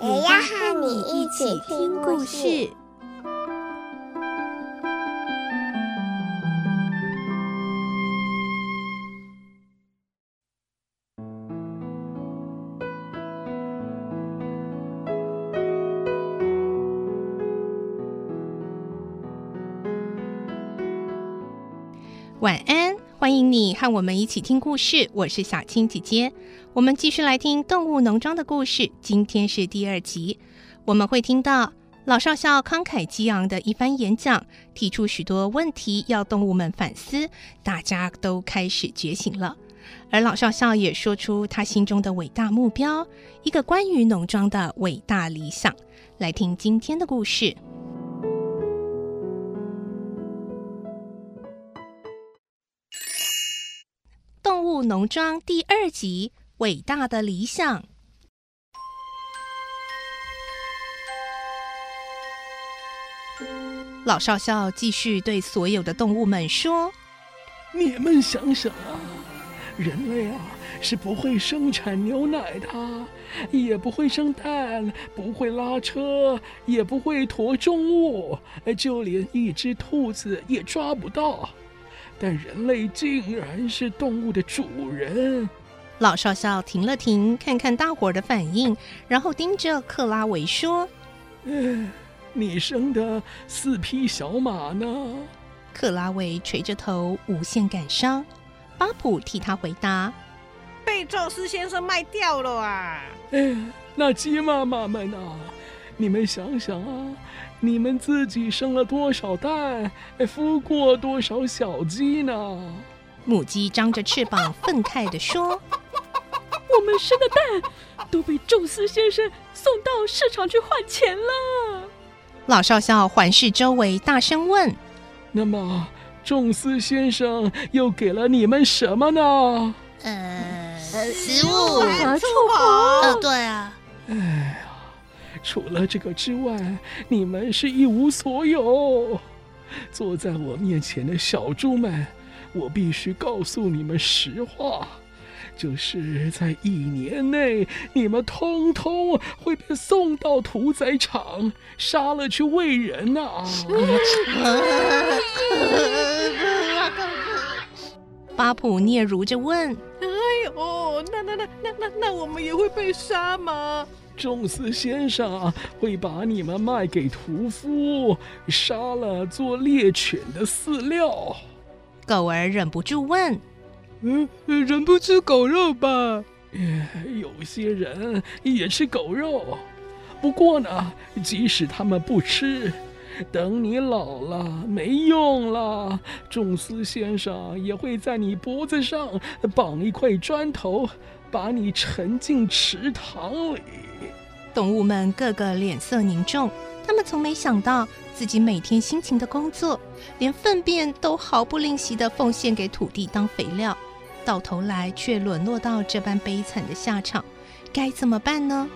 也要和你一起听故事。晚安，欢迎你和我们一起听故事。我是小青姐姐，我们继续来听《动物农庄》的故事。今天是第二集，我们会听到老少校慷慨激昂的一番演讲，提出许多问题要动物们反思，大家都开始觉醒了。而老少校也说出他心中的伟大目标，一个关于农庄的伟大理想。来听今天的故事。动物农庄第二集：伟大的理想。老少校继续对所有的动物们说：“你们想想啊，人类啊是不会生产牛奶的，也不会生蛋，不会拉车，也不会驮重物，就连一只兔子也抓不到。”但人类竟然是动物的主人。老少校停了停，看看大伙儿的反应，然后盯着克拉维说：“嗯，你生的四匹小马呢？”克拉维垂着头，无限感伤。巴普替他回答：“被宙斯先生卖掉了啊！”哎，那鸡妈妈们啊，你们想想啊。你们自己生了多少蛋，孵过多少小鸡呢？母鸡张着翅膀，愤慨地说：“我们生的蛋都被宙斯先生送到市场去换钱了。”老少校环视周围，大声问：“那么，宙斯先生又给了你们什么呢？”“呃，食物，畜跑。呃，对啊。”“哎。”除了这个之外，你们是一无所有。坐在我面前的小猪们，我必须告诉你们实话，就是在一年内，你们通通会被送到屠宰场，杀了去喂人呐、啊！巴普嗫嚅着问：“哎呦，那那那那那那我们也会被杀吗？”宙斯先生会把你们卖给屠夫，杀了做猎犬的饲料。狗儿忍不住问：“嗯，人不吃狗肉吧？”“有些人也吃狗肉，不过呢，即使他们不吃，等你老了没用了，宙斯先生也会在你脖子上绑一块砖头，把你沉进池塘里。”动物们个个脸色凝重，他们从没想到自己每天辛勤的工作，连粪便都毫不吝惜地奉献给土地当肥料，到头来却沦落到这般悲惨的下场，该怎么办呢？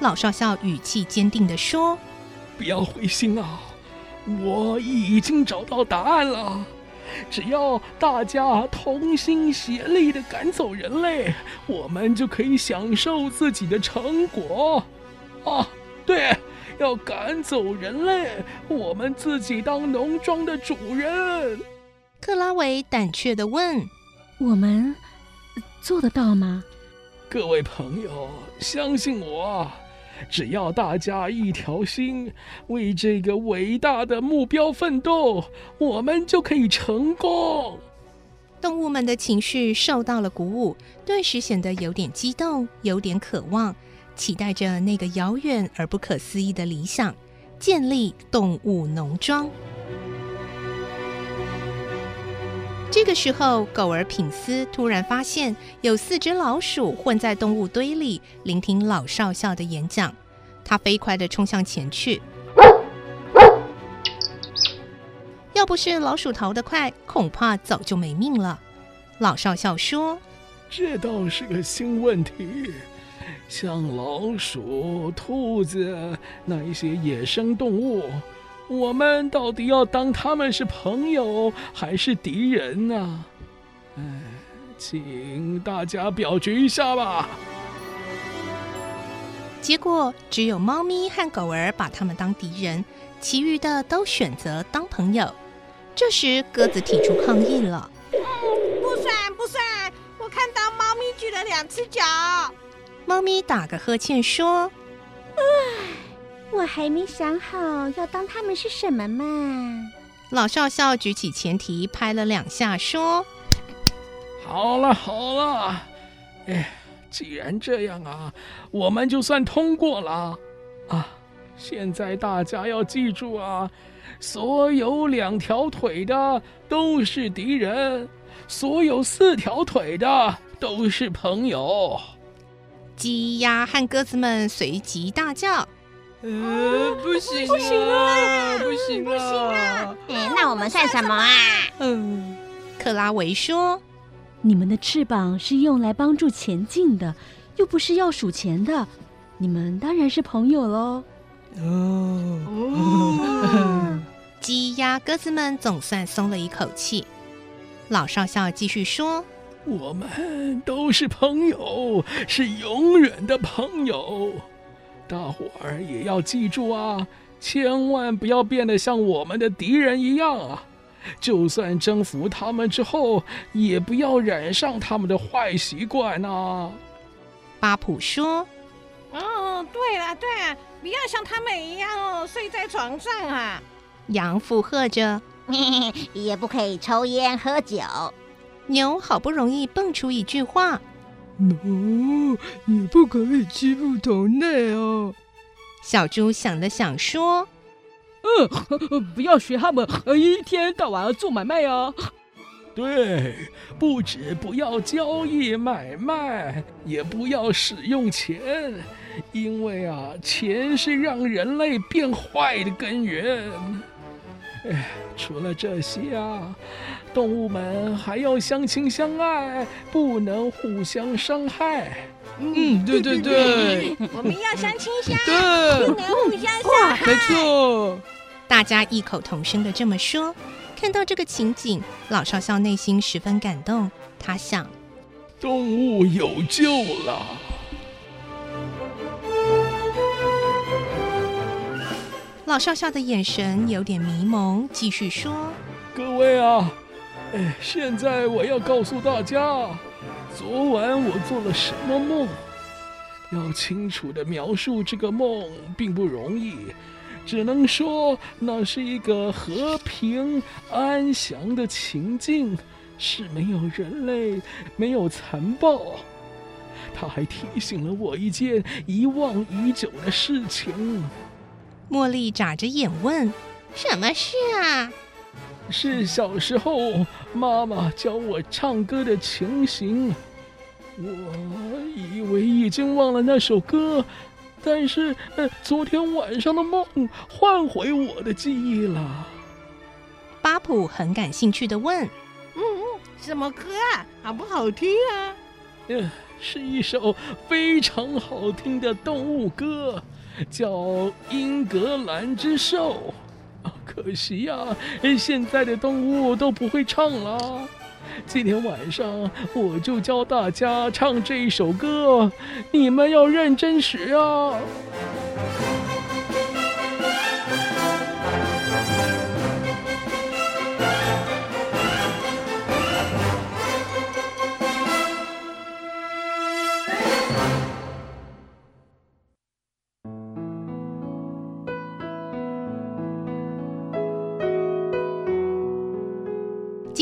老少校语气坚定地说：“不要灰心啊，我已经找到答案了。”只要大家同心协力地赶走人类，我们就可以享受自己的成果。啊，对，要赶走人类，我们自己当农庄的主人。克拉维胆怯地问：“我们做得到吗？”各位朋友，相信我。只要大家一条心，为这个伟大的目标奋斗，我们就可以成功。动物们的情绪受到了鼓舞，顿时显得有点激动，有点渴望，期待着那个遥远而不可思议的理想——建立动物农庄。这个时候，狗儿品斯突然发现有四只老鼠混在动物堆里，聆听老少校的演讲。他飞快地冲向前去。要不是老鼠逃得快，恐怕早就没命了。老少校说：“这倒是个新问题。像老鼠、兔子那一些野生动物。”我们到底要当他们是朋友还是敌人呢？哎，请大家表决一下吧。结果只有猫咪和狗儿把他们当敌人，其余的都选择当朋友。这时鸽子提出抗议了：“嗯，不算不算，我看到猫咪举了两只脚。”猫咪打个呵欠说：“唉。”我还没想好要当他们是什么嘛。老少校举起前蹄拍了两下，说：“好了好了，哎，既然这样啊，我们就算通过了啊。现在大家要记住啊，所有两条腿的都是敌人，所有四条腿的都是朋友。”鸡鸭和鸽子们随即大叫。呃，不行，不行啊，不行啊，不行啊！哎，那我们算什么啊？嗯，克拉维说：“你们的翅膀是用来帮助前进的，又不是要数钱的。你们当然是朋友喽。”哦，鸡鸭鸽子们总算松了一口气。老少校继续说：“我们都是朋友，是永远的朋友。”大伙儿也要记住啊，千万不要变得像我们的敌人一样啊！就算征服他们之后，也不要染上他们的坏习惯呐。巴普说：“哦，对了对了，不要像他们一样哦，睡在床上啊。”羊附和着：“也不可以抽烟喝酒。”牛好不容易蹦出一句话。哦，也不可以欺负同类哦。小猪想了想说：“嗯，不要学他们，一天到晚要做买卖啊。对，不止不要交易买卖，也不要使用钱，因为啊，钱是让人类变坏的根源。哎，除了这些啊。”动物们还要相亲相爱，不能互相伤害。嗯，对对对，我们要相亲相爱，对不能互相伤害。没错，大家异口同声的这么说。看到这个情景，老少校内心十分感动。他想，动物有救了。老少校的眼神有点迷蒙，继续说：“各位啊。”现在我要告诉大家，昨晚我做了什么梦。要清楚地描述这个梦并不容易，只能说那是一个和平安详的情境，是没有人类，没有残暴。他还提醒了我一件遗忘已久的事情。茉莉眨着眼问：“什么事啊？”是小时候妈妈教我唱歌的情形，我以为已经忘了那首歌，但是呃，昨天晚上的梦唤回我的记忆了。巴普很感兴趣的问：“嗯嗯，什么歌啊？好不好听啊？”“嗯，是一首非常好听的动物歌，叫《英格兰之兽》。”可惜呀、现在的动物都不会唱了。今天晚上我就教大家唱这一首歌，你们要认真学啊。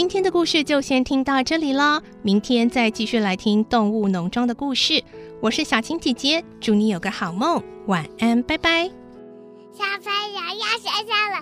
今天的故事就先听到这里了，明天再继续来听动物农庄的故事。我是小青姐姐，祝你有个好梦，晚安，拜拜。小朋友要睡觉了，